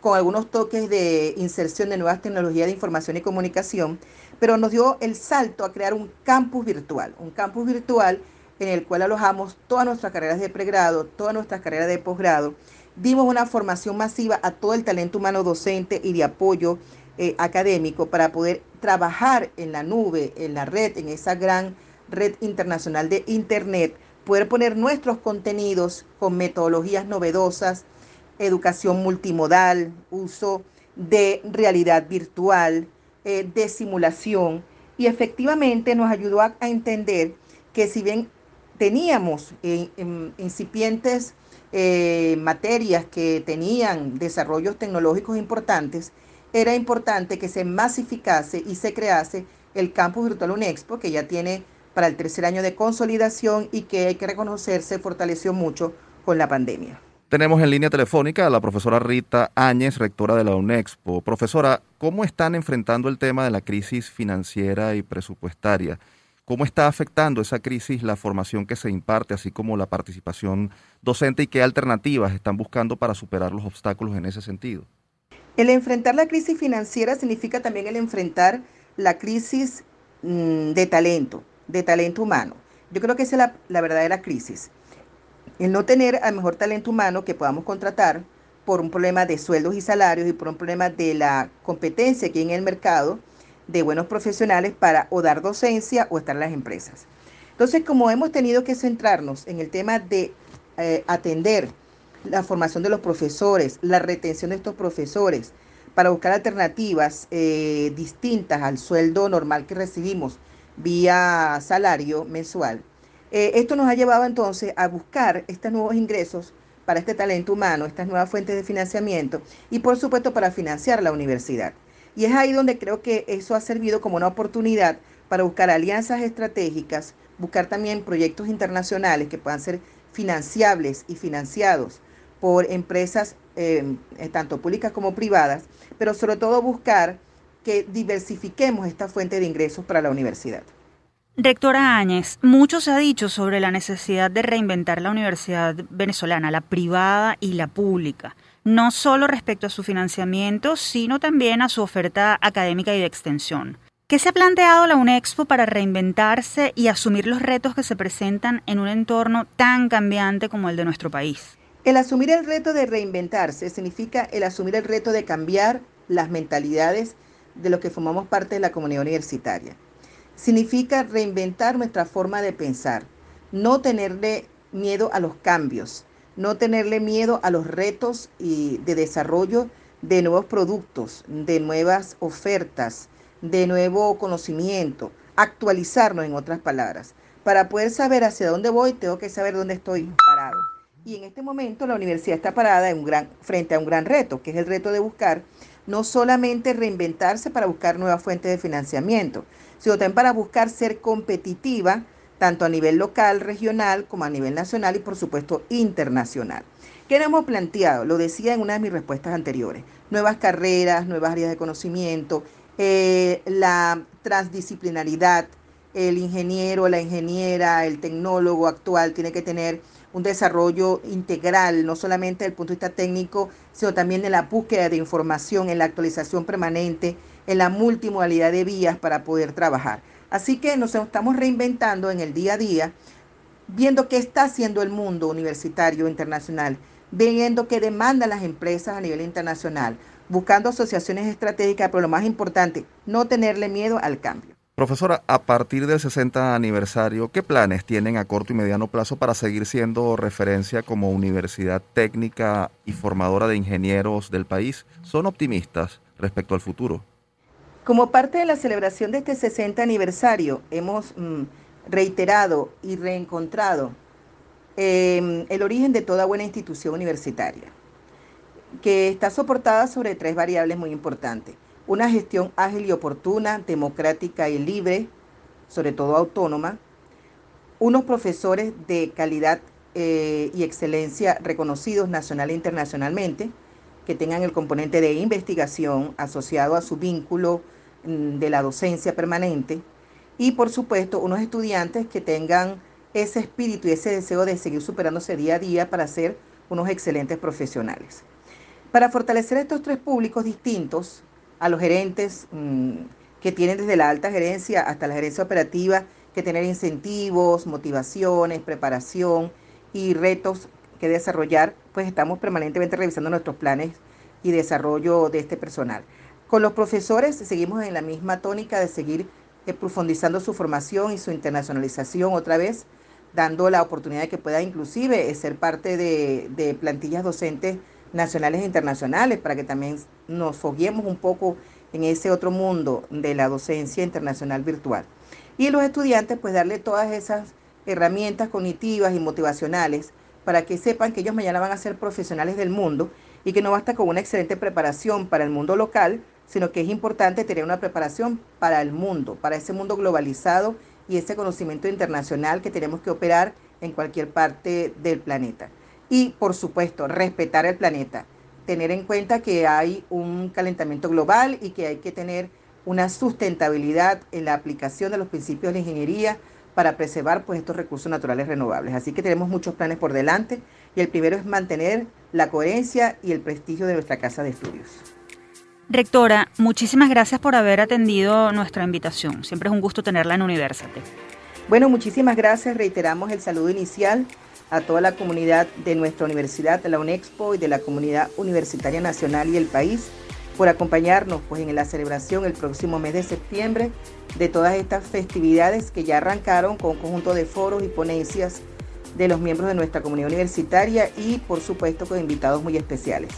con algunos toques de inserción de nuevas tecnologías de información y comunicación, pero nos dio el salto a crear un campus virtual, un campus virtual en el cual alojamos todas nuestras carreras de pregrado, todas nuestras carreras de posgrado. Dimos una formación masiva a todo el talento humano docente y de apoyo eh, académico para poder trabajar en la nube, en la red, en esa gran red internacional de Internet, poder poner nuestros contenidos con metodologías novedosas, educación multimodal, uso de realidad virtual, eh, de simulación, y efectivamente nos ayudó a, entender que si bien teníamos incipientes eh, materias que tenían desarrollos tecnológicos importantes, era importante que se masificase y se crease el campus virtual UNEXPO, que ya tiene para el tercer año de consolidación y que hay que reconocer se fortaleció mucho con la pandemia. Tenemos en línea telefónica a la profesora Rita Áñez, rectora de la UNEXPO. Profesora, ¿cómo están enfrentando el tema de la crisis financiera y presupuestaria? ¿Cómo está afectando esa crisis la formación que se imparte, así como la participación docente y qué alternativas están buscando para superar los obstáculos en ese sentido? El enfrentar la crisis financiera significa también el enfrentar la crisis mm, de talento, de talento humano. Yo creo que esa es la, la verdadera crisis. El no tener al mejor talento humano que podamos contratar por un problema de sueldos y salarios y por un problema de la competencia aquí en el mercado de buenos profesionales para o dar docencia o estar en las empresas. Entonces, como hemos tenido que centrarnos en el tema de eh, atender la formación de los profesores, la retención de estos profesores, para buscar alternativas eh, distintas al sueldo normal que recibimos vía salario mensual. Eh, esto nos ha llevado entonces a buscar estos nuevos ingresos para este talento humano, estas nuevas fuentes de financiamiento y por supuesto para financiar la universidad. Y es ahí donde creo que eso ha servido como una oportunidad para buscar alianzas estratégicas, buscar también proyectos internacionales que puedan ser financiables y financiados por empresas eh, tanto públicas como privadas, pero sobre todo buscar que diversifiquemos esta fuente de ingresos para la universidad. Rectora Áñez, mucho se ha dicho sobre la necesidad de reinventar la universidad venezolana, la privada y la pública, no solo respecto a su financiamiento, sino también a su oferta académica y de extensión. ¿Qué se ha planteado la UNEXPO para reinventarse y asumir los retos que se presentan en un entorno tan cambiante como el de nuestro país? El asumir el reto de reinventarse significa el asumir el reto de cambiar las mentalidades de los que formamos parte de la comunidad universitaria. Significa reinventar nuestra forma de pensar, no tenerle miedo a los cambios, no tenerle miedo a los retos y de desarrollo de nuevos productos, de nuevas ofertas, de nuevo conocimiento, actualizarnos en otras palabras. Para poder saber hacia dónde voy, tengo que saber dónde estoy parado. Y en este momento la universidad está parada en un gran, frente a un gran reto, que es el reto de buscar no solamente reinventarse para buscar nuevas fuentes de financiamiento, también para buscar ser competitiva tanto a nivel local, regional, como a nivel nacional y por supuesto internacional. ¿Qué hemos planteado? Lo decía en una de mis respuestas anteriores. Nuevas carreras, nuevas áreas de conocimiento, eh, la transdisciplinaridad, el ingeniero, la ingeniera, el tecnólogo actual tiene que tener un desarrollo integral, no solamente desde el punto de vista técnico, sino también en la búsqueda de información, en la actualización permanente, en la multimodalidad de vías para poder trabajar. Así que nos estamos reinventando en el día a día, viendo qué está haciendo el mundo universitario internacional, viendo qué demandan las empresas a nivel internacional, buscando asociaciones estratégicas, pero lo más importante, no tenerle miedo al cambio. Profesora, a partir del 60 aniversario, ¿qué planes tienen a corto y mediano plazo para seguir siendo referencia como universidad técnica y formadora de ingenieros del país? ¿Son optimistas respecto al futuro? Como parte de la celebración de este 60 aniversario, hemos mm, reiterado y reencontrado em, el origen de toda buena institución universitaria, que está soportada sobre tres variables muy importantes. Una gestión ágil y oportuna, democrática y libre, sobre todo autónoma, unos profesores de calidad eh, y excelencia reconocidos nacional e internacionalmente, que tengan el componente de investigación asociado a su vínculo de la docencia permanente y por supuesto unos estudiantes que tengan ese espíritu y ese deseo de seguir superándose día a día para ser unos excelentes profesionales. Para fortalecer estos tres públicos distintos, a los gerentes mm, que tienen desde la alta gerencia hasta la gerencia operativa que tener incentivos, motivaciones, preparación y retos que desarrollar, pues estamos permanentemente revisando nuestros planes y desarrollo de este personal. Con los profesores seguimos en la misma tónica de seguir eh, profundizando su formación y su internacionalización otra vez, dando la oportunidad de que pueda inclusive eh, ser parte de, de plantillas docentes nacionales e internacionales para que también nos foguemos un poco en ese otro mundo de la docencia internacional virtual. Y los estudiantes, pues darle todas esas herramientas cognitivas y motivacionales para que sepan que ellos mañana van a ser profesionales del mundo y que no basta con una excelente preparación para el mundo local, sino que es importante tener una preparación para el mundo, para ese mundo globalizado y ese conocimiento internacional que tenemos que operar en cualquier parte del planeta. Y, por supuesto, respetar el planeta tener en cuenta que hay un calentamiento global y que hay que tener una sustentabilidad en la aplicación de los principios de la ingeniería para preservar pues, estos recursos naturales renovables. Así que tenemos muchos planes por delante y el primero es mantener la coherencia y el prestigio de nuestra casa de estudios. Rectora, muchísimas gracias por haber atendido nuestra invitación. Siempre es un gusto tenerla en Universate. Bueno, muchísimas gracias. Reiteramos el saludo inicial a toda la comunidad de nuestra universidad, de la UNEXPO y de la comunidad universitaria nacional y el país por acompañarnos pues, en la celebración el próximo mes de septiembre de todas estas festividades que ya arrancaron con un conjunto de foros y ponencias de los miembros de nuestra comunidad universitaria y por supuesto con invitados muy especiales.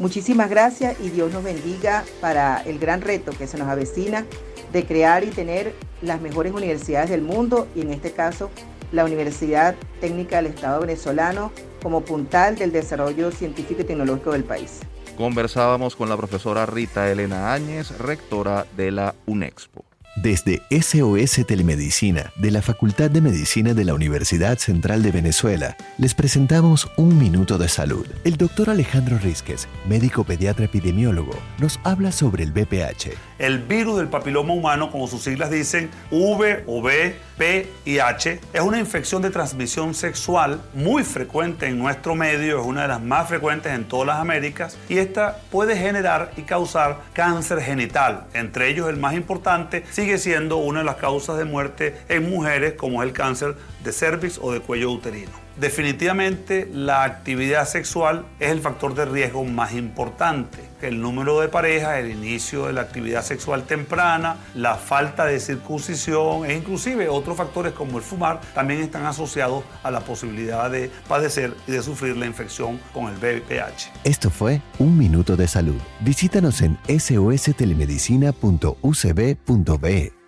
Muchísimas gracias y Dios nos bendiga para el gran reto que se nos avecina de crear y tener las mejores universidades del mundo y en este caso la Universidad Técnica del Estado venezolano como puntal del desarrollo científico y tecnológico del país. Conversábamos con la profesora Rita Elena Áñez, rectora de la UNEXPO. Desde SOS Telemedicina de la Facultad de Medicina de la Universidad Central de Venezuela, les presentamos Un Minuto de Salud. El doctor Alejandro Rizquez, médico pediatra epidemiólogo, nos habla sobre el VPH. El virus del papiloma humano, como sus siglas dicen, V o B, P y H, es una infección de transmisión sexual muy frecuente en nuestro medio, es una de las más frecuentes en todas las Américas y esta puede generar y causar cáncer genital, entre ellos el más importante, sigue siendo una de las causas de muerte en mujeres como es el cáncer de cervix o de cuello uterino. Definitivamente la actividad sexual es el factor de riesgo más importante. El número de parejas, el inicio de la actividad sexual temprana, la falta de circuncisión e inclusive otros factores como el fumar también están asociados a la posibilidad de padecer y de sufrir la infección con el VPH. Esto fue Un Minuto de Salud. Visítanos en sostelemedicina.ucb.be.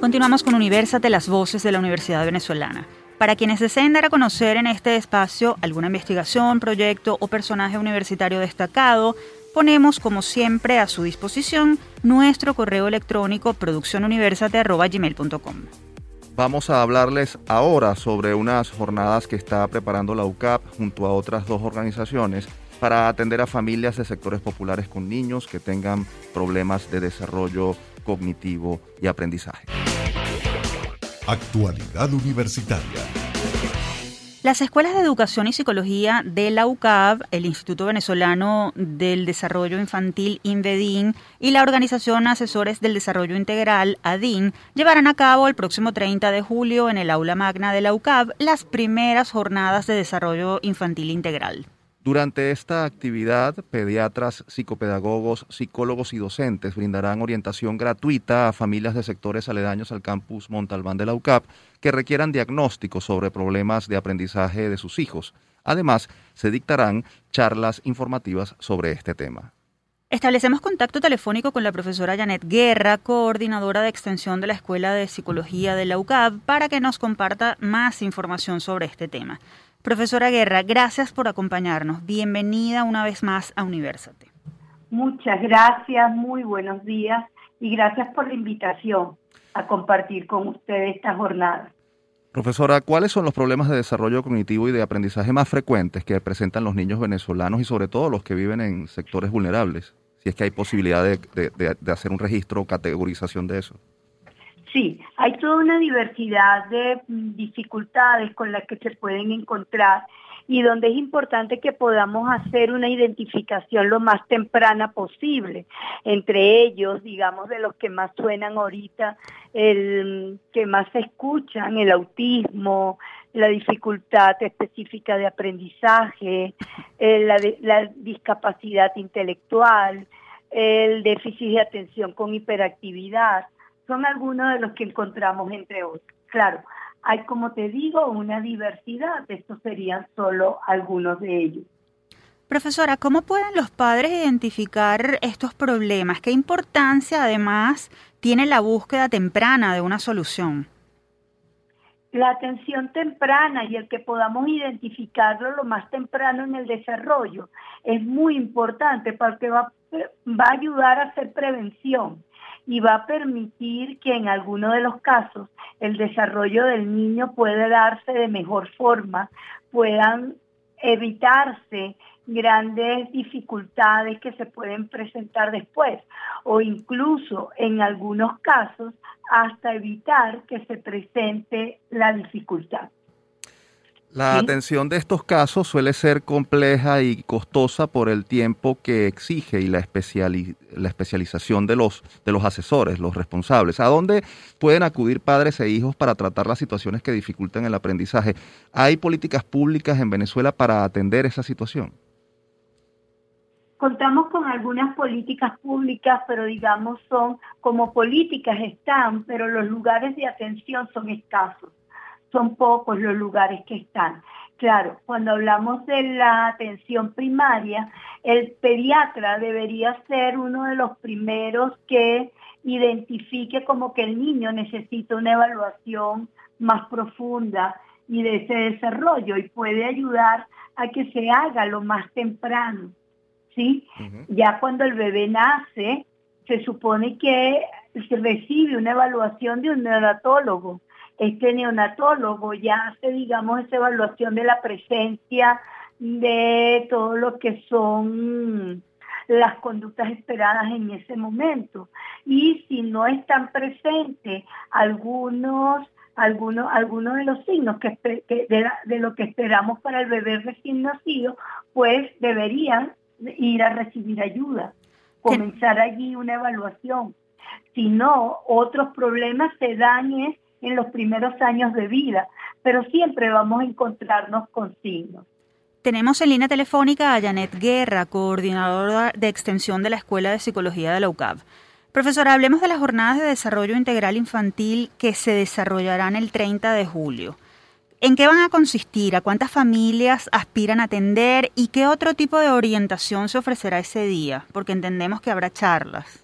Continuamos con Universate, las voces de la Universidad Venezolana. Para quienes deseen dar a conocer en este espacio alguna investigación, proyecto o personaje universitario destacado, ponemos como siempre a su disposición nuestro correo electrónico produccionuniversate.gmail.com. Vamos a hablarles ahora sobre unas jornadas que está preparando la UCAP junto a otras dos organizaciones para atender a familias de sectores populares con niños que tengan problemas de desarrollo cognitivo y aprendizaje. Actualidad Universitaria. Las escuelas de educación y psicología de la UCAB, el Instituto Venezolano del Desarrollo Infantil INVEDIN y la Organización Asesores del Desarrollo Integral ADIN llevarán a cabo el próximo 30 de julio en el aula magna de la UCAB las primeras jornadas de desarrollo infantil integral. Durante esta actividad, pediatras, psicopedagogos, psicólogos y docentes brindarán orientación gratuita a familias de sectores aledaños al campus Montalbán de la UCAP que requieran diagnósticos sobre problemas de aprendizaje de sus hijos. Además, se dictarán charlas informativas sobre este tema. Establecemos contacto telefónico con la profesora Janet Guerra, coordinadora de extensión de la Escuela de Psicología de la UCAP, para que nos comparta más información sobre este tema. Profesora Guerra, gracias por acompañarnos. Bienvenida una vez más a Universate. Muchas gracias, muy buenos días y gracias por la invitación a compartir con ustedes esta jornada. Profesora, ¿cuáles son los problemas de desarrollo cognitivo y de aprendizaje más frecuentes que presentan los niños venezolanos y sobre todo los que viven en sectores vulnerables? Si es que hay posibilidad de, de hacer un registro o categorización de eso. Sí, hay toda una diversidad de dificultades con las que se pueden encontrar y donde es importante que podamos hacer una identificación lo más temprana posible. Entre ellos, digamos, de los que más suenan ahorita, el que más se escuchan, el autismo, la dificultad específica de aprendizaje, la, la discapacidad intelectual, el déficit de atención con hiperactividad, son algunos de los que encontramos entre otros. Claro, hay, como te digo, una diversidad. Estos serían solo algunos de ellos. Profesora, ¿cómo pueden los padres identificar estos problemas? ¿Qué importancia además tiene la búsqueda temprana de una solución? La atención temprana y el que podamos identificarlo lo más temprano en el desarrollo es muy importante porque va, va a ayudar a hacer prevención y va a permitir que en algunos de los casos el desarrollo del niño pueda darse de mejor forma, puedan evitarse grandes dificultades que se pueden presentar después o incluso en algunos casos hasta evitar que se presente la dificultad. La atención de estos casos suele ser compleja y costosa por el tiempo que exige y la, la especialización de los, de los asesores, los responsables. ¿A dónde pueden acudir padres e hijos para tratar las situaciones que dificultan el aprendizaje? ¿Hay políticas públicas en Venezuela para atender esa situación? Contamos con algunas políticas públicas, pero digamos son como políticas están, pero los lugares de atención son escasos son pocos los lugares que están. Claro, cuando hablamos de la atención primaria, el pediatra debería ser uno de los primeros que identifique como que el niño necesita una evaluación más profunda y de ese desarrollo y puede ayudar a que se haga lo más temprano. ¿sí? Ya cuando el bebé nace, se supone que se recibe una evaluación de un neonatólogo este neonatólogo ya hace, digamos, esa evaluación de la presencia de todo lo que son las conductas esperadas en ese momento. Y si no están presentes algunos, algunos, algunos de los signos que, de, lo que esperamos para el bebé recién nacido, pues deberían ir a recibir ayuda, comenzar allí una evaluación. Si no, otros problemas se dan es en los primeros años de vida, pero siempre vamos a encontrarnos con signos. Tenemos en línea telefónica a Janet Guerra, coordinadora de extensión de la Escuela de Psicología de la UCAB. Profesora, hablemos de las jornadas de desarrollo integral infantil que se desarrollarán el 30 de julio. ¿En qué van a consistir? ¿A cuántas familias aspiran a atender? ¿Y qué otro tipo de orientación se ofrecerá ese día? Porque entendemos que habrá charlas.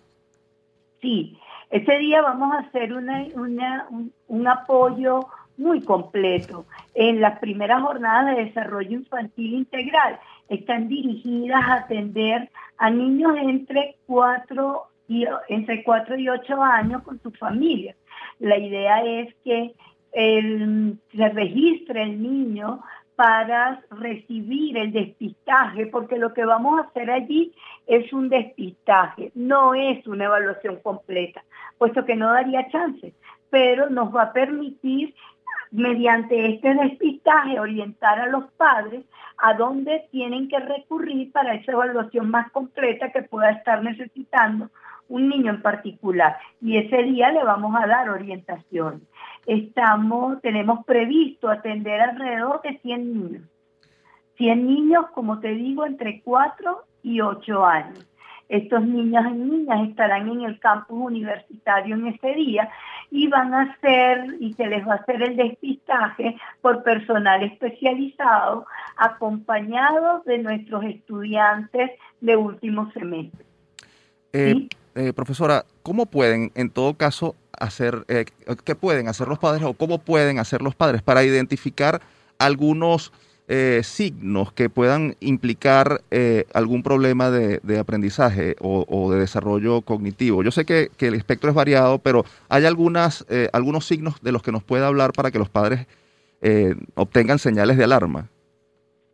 Sí, ese día vamos a hacer un, apoyo muy completo. En las primeras jornadas de desarrollo infantil integral están dirigidas a atender a niños entre 4 y, entre 4 y 8 años con sus familias. La idea es que se registre el niño para recibir el despistaje, porque lo que vamos a hacer allí es un despistaje, no es una evaluación completa puesto que no daría chance, pero nos va a permitir mediante este despistaje orientar a los padres a dónde tienen que recurrir para esa evaluación más completa que pueda estar necesitando un niño en particular. Y ese día le vamos a dar orientación. Estamos, tenemos previsto atender alrededor de 100 niños. 100 niños, como te digo, entre 4 y 8 años. Estos niños y niñas estarán en el campus universitario en ese día y van a hacer, y se les va a hacer el despistaje por personal especializado, acompañados de nuestros estudiantes de último semestre. Eh, eh, profesora, ¿cómo pueden en todo caso hacer, eh, qué pueden hacer los padres o cómo pueden hacer los padres para identificar algunos eh, signos que puedan implicar eh, algún problema de, aprendizaje o, de desarrollo cognitivo? Yo sé que, el espectro es variado, pero ¿hay algunas, eh, algunos signos de los que nos pueda hablar para que los padres eh, obtengan señales de alarma.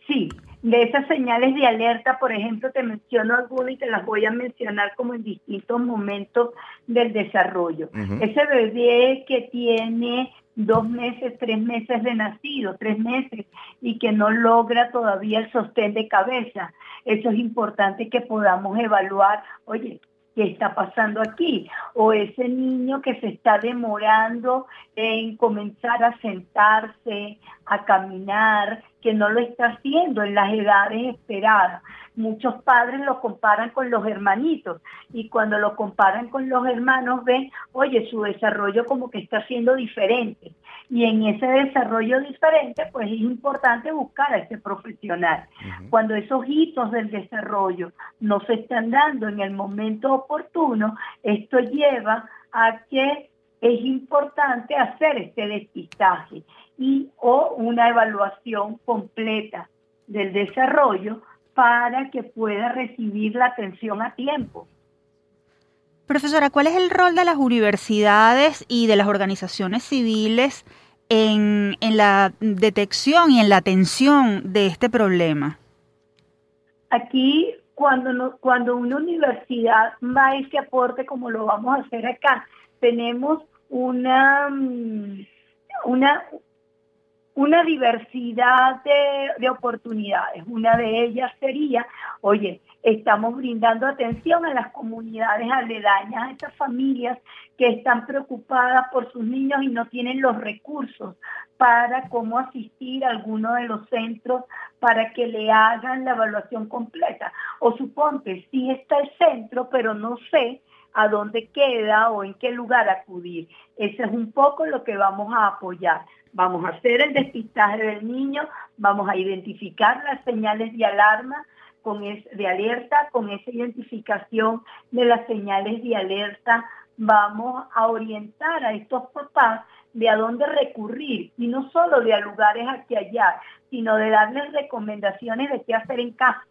Sí, de esas señales de alerta, por ejemplo, te menciono algunas y te las voy a mencionar como en distintos momentos del desarrollo. Ese bebé que tiene dos meses, tres meses de nacido, tres meses, y que no logra todavía el sostén de cabeza. Eso es importante que podamos evaluar, oye, ¿qué está pasando aquí? O ese niño que se está demorando en comenzar a sentarse, a caminar, que no lo está haciendo en las edades esperadas. Muchos padres lo comparan con los hermanitos y cuando lo comparan con los hermanos ven, oye, su desarrollo como que está siendo diferente. Y en ese desarrollo diferente, pues es importante buscar a ese profesional. Cuando esos hitos del desarrollo no se están dando en el momento oportuno, esto lleva a que es importante hacer este despistaje y o una evaluación completa del desarrollo para que pueda recibir la atención a tiempo. Profesora, ¿cuál es el rol de las universidades y de las organizaciones civiles en, la detección y en la atención de este problema? Aquí, cuando, cuando una universidad va a ese aporte, como lo vamos a hacer acá, tenemos una, mm, una, una diversidad de, oportunidades. Una de ellas sería, oye, estamos brindando atención a las comunidades aledañas, a estas familias que están preocupadas por sus niños y no tienen los recursos para cómo asistir a alguno de los centros para que le hagan la evaluación completa. O suponte, sí está el centro, pero no sé a dónde queda o en qué lugar acudir. Ese es un poco lo que vamos a apoyar. Vamos a hacer el despistaje del niño, vamos a identificar las señales de alarma, con de alerta, con esa identificación de las señales de alerta, vamos a orientar a estos papás de a dónde recurrir y no solo de a lugares aquí allá, sino de darles recomendaciones de qué hacer en casa,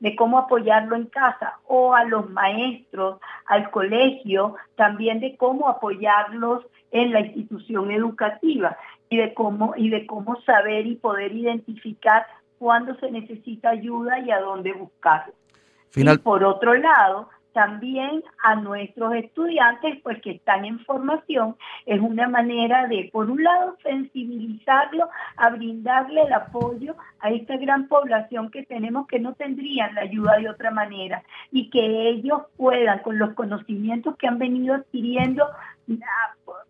de cómo apoyarlo en casa o a los maestros, al colegio, también de cómo apoyarlos en la institución educativa y de cómo y de cómo saber y poder identificar cuándo se necesita ayuda y a dónde buscarla. Y por otro lado, también a nuestros estudiantes, pues que están en formación, es una manera de, por un lado, sensibilizarlo, a brindarle el apoyo a esta gran población que tenemos que no tendrían la ayuda de otra manera y que ellos puedan, con los conocimientos que han venido adquiriendo,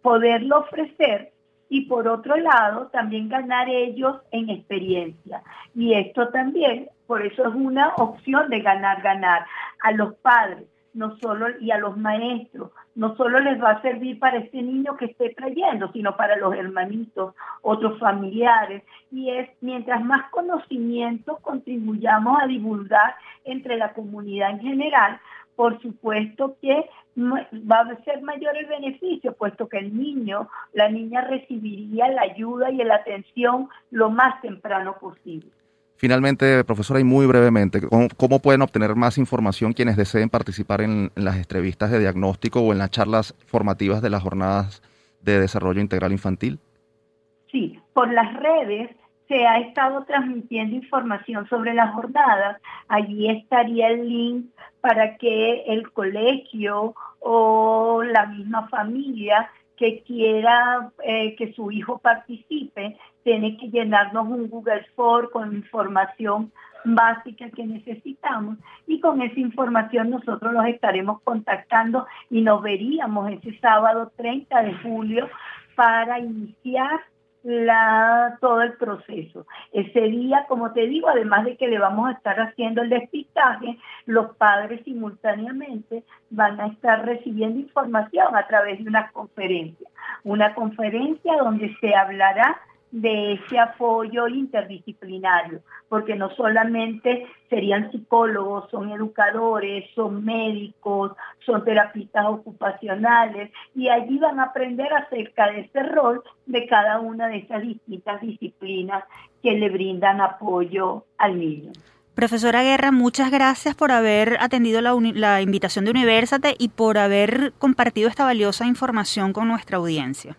poderlo ofrecer y por otro lado también ganar ellos en experiencia. Y esto también, por eso es una opción de ganar, ganar a los padres no solo y a los maestros, no solo les va a servir para este niño que esté trayendo, sino para los hermanitos, otros familiares. Y es mientras más conocimiento contribuyamos a divulgar entre la comunidad en general, por supuesto que va a ser mayor el beneficio, puesto que el niño, la niña recibiría la ayuda y la atención lo más temprano posible. Finalmente, profesora, y muy brevemente, ¿cómo, pueden obtener más información quienes deseen participar en, las entrevistas de diagnóstico o en las charlas formativas de las jornadas de desarrollo integral infantil? Sí, por las redes se ha estado transmitiendo información sobre las jornadas. Allí estaría el link para que el colegio o la misma familia que quiera eh, que su hijo participe, tiene que llenarnos un Google Form con información básica que necesitamos y con esa información nosotros los estaremos contactando y nos veríamos ese sábado 30 de julio para iniciar la, todo el proceso. Ese día, como te digo, además de que le vamos a estar haciendo el despistaje, los padres simultáneamente van a estar recibiendo información a través de una conferencia. Una conferencia donde se hablará de ese apoyo interdisciplinario, porque no solamente serían psicólogos, son educadores, son médicos, son terapistas ocupacionales, y allí van a aprender acerca de ese rol de cada una de esas distintas disciplinas que le brindan apoyo al niño. Profesora Guerra, muchas gracias por haber atendido la, la invitación de Universate y por haber compartido esta valiosa información con nuestra audiencia.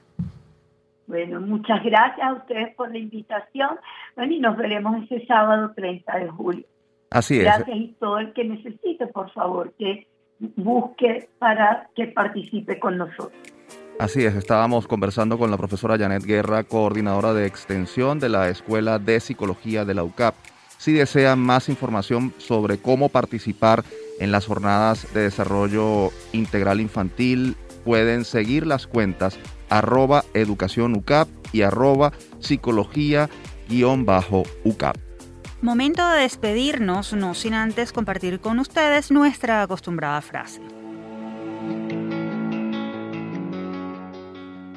Bueno, muchas gracias a ustedes por la invitación. Bueno, y nos veremos este sábado 30 de julio. Así es. Gracias y todo el que necesite, por favor, que busque para que participe con nosotros. Así es, estábamos conversando con la profesora Janet Guerra, coordinadora de extensión de la Escuela de Psicología de la UCAP. Si desean más información sobre cómo participar en las jornadas de desarrollo integral infantil, pueden seguir las cuentas arroba educación UCAP y arroba psicología-UCAP. Momento de despedirnos, no sin antes compartir con ustedes nuestra acostumbrada frase.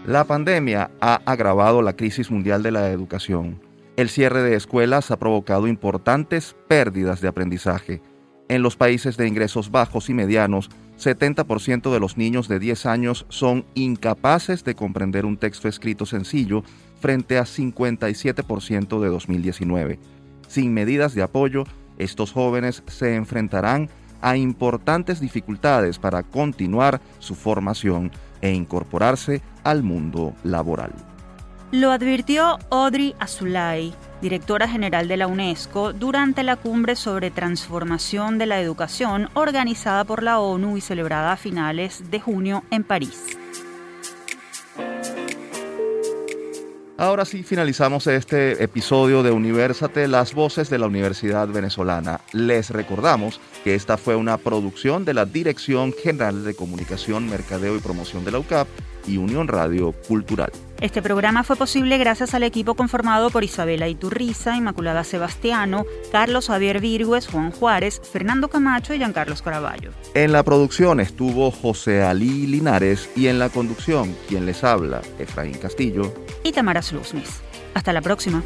La pandemia ha agravado la crisis mundial de la educación. El cierre de escuelas ha provocado importantes pérdidas de aprendizaje. En los países de ingresos bajos y medianos, 70% de los niños de 10 años son incapaces de comprender un texto escrito sencillo frente a 57% de 2019. Sin medidas de apoyo, estos jóvenes se enfrentarán a importantes dificultades para continuar su formación e incorporarse al mundo laboral. Lo advirtió Audrey Azulay, directora general de la UNESCO, durante la cumbre sobre transformación de la educación organizada por la ONU y celebrada a finales de junio en París. Ahora sí, finalizamos este episodio de Universate, las voces de la Universidad Venezolana. Les recordamos que esta fue una producción de la Dirección General de Comunicación, Mercadeo y Promoción de la UCAP y Unión Radio Cultural. Este programa fue posible gracias al equipo conformado por Isabela Iturriza, Inmaculada Sebastiano, Carlos Javier Virgües, Juan Juárez, Fernando Camacho y Giancarlos Caraballo. En la producción estuvo José Alí Linares y en la conducción, quien les habla, Efraín Castillo y Tamara Sluznis. Hasta la próxima.